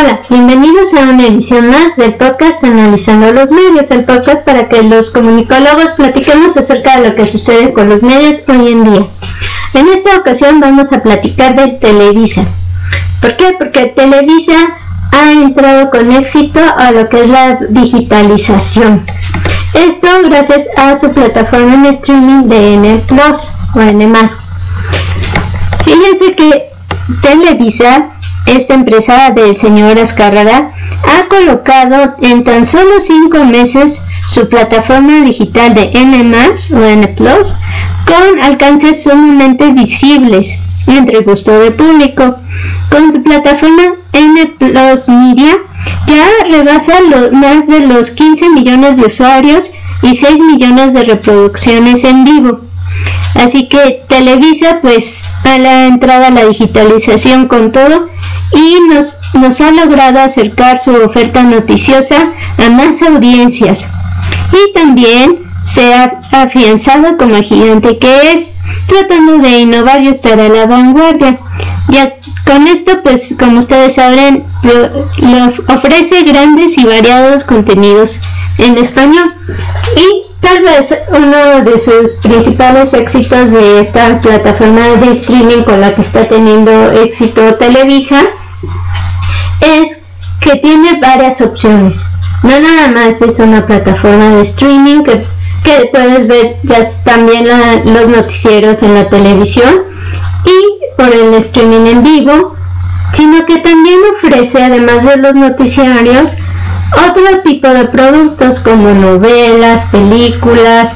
Hola, bienvenidos a una edición más del podcast Analizando los Medios, el podcast para que los comunicólogos platiquemos acerca de lo que sucede con los medios hoy en día. En esta ocasión vamos a platicar de Televisa. ¿Por qué? Porque Televisa ha entrado con éxito a lo que es la digitalización. Esto gracias a su plataforma en streaming de N Plus o N Fíjense que Televisa esta empresa del señor Azcárraga ha colocado en tan solo cinco meses su plataforma digital de N o N con alcances sumamente visibles entre el gusto del público. Con su plataforma N Media ya rebasa más de los 15 millones de usuarios y 6 millones de reproducciones en vivo. Así que Televisa pues a la entrada a la digitalización con todo y nos, nos ha logrado acercar su oferta noticiosa a más audiencias y también se ha afianzado como gigante que es, tratando de innovar y estar a la vanguardia. Ya con esto, pues como ustedes saben, ofrece grandes y variados contenidos en español. Y tal vez uno de sus principales éxitos de esta plataforma de streaming con la que está teniendo éxito Televisa es que tiene varias opciones. No nada más es una plataforma de streaming que, puedes ver ya también los noticieros en la televisión y por el streaming en vivo, sino que también ofrece, además de los noticiarios, otro tipo de productos como novelas, películas,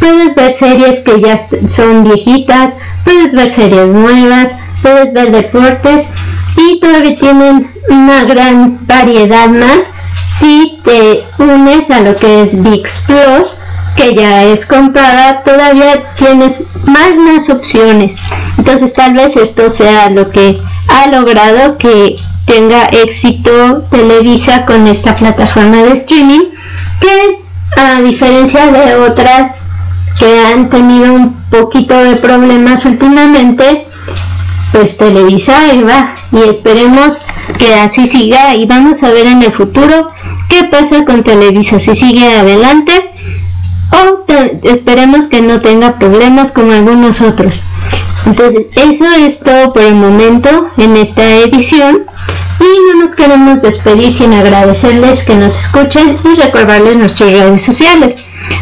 puedes ver series que ya son viejitas, puedes ver series nuevas, puedes ver deportes y todavía tienen una gran variedad más si te unes a lo que es VIX Plus que ya es comprada todavía tienes más más opciones. Entonces tal vez esto sea lo que ha logrado que tenga éxito Televisa con esta plataforma de streaming que a diferencia de otras que han tenido un poquito de problemas últimamente pues Televisa ahí va y esperemos que así siga y vamos a ver en el futuro qué pasa con Televisa, si sigue adelante o esperemos que no tenga problemas como algunos otros. Entonces, eso es todo por el momento en esta edición y no nos queremos despedir sin agradecerles que nos escuchen y recordarles nuestras redes sociales.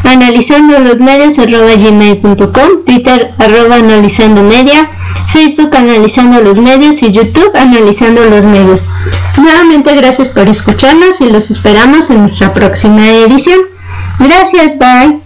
Analizando los medios arroba gmail.com, Twitter arroba analizando media, Facebook analizando los medios y YouTube analizando los medios. Nuevamente gracias por escucharnos y los esperamos en nuestra próxima edición. Gracias, bye.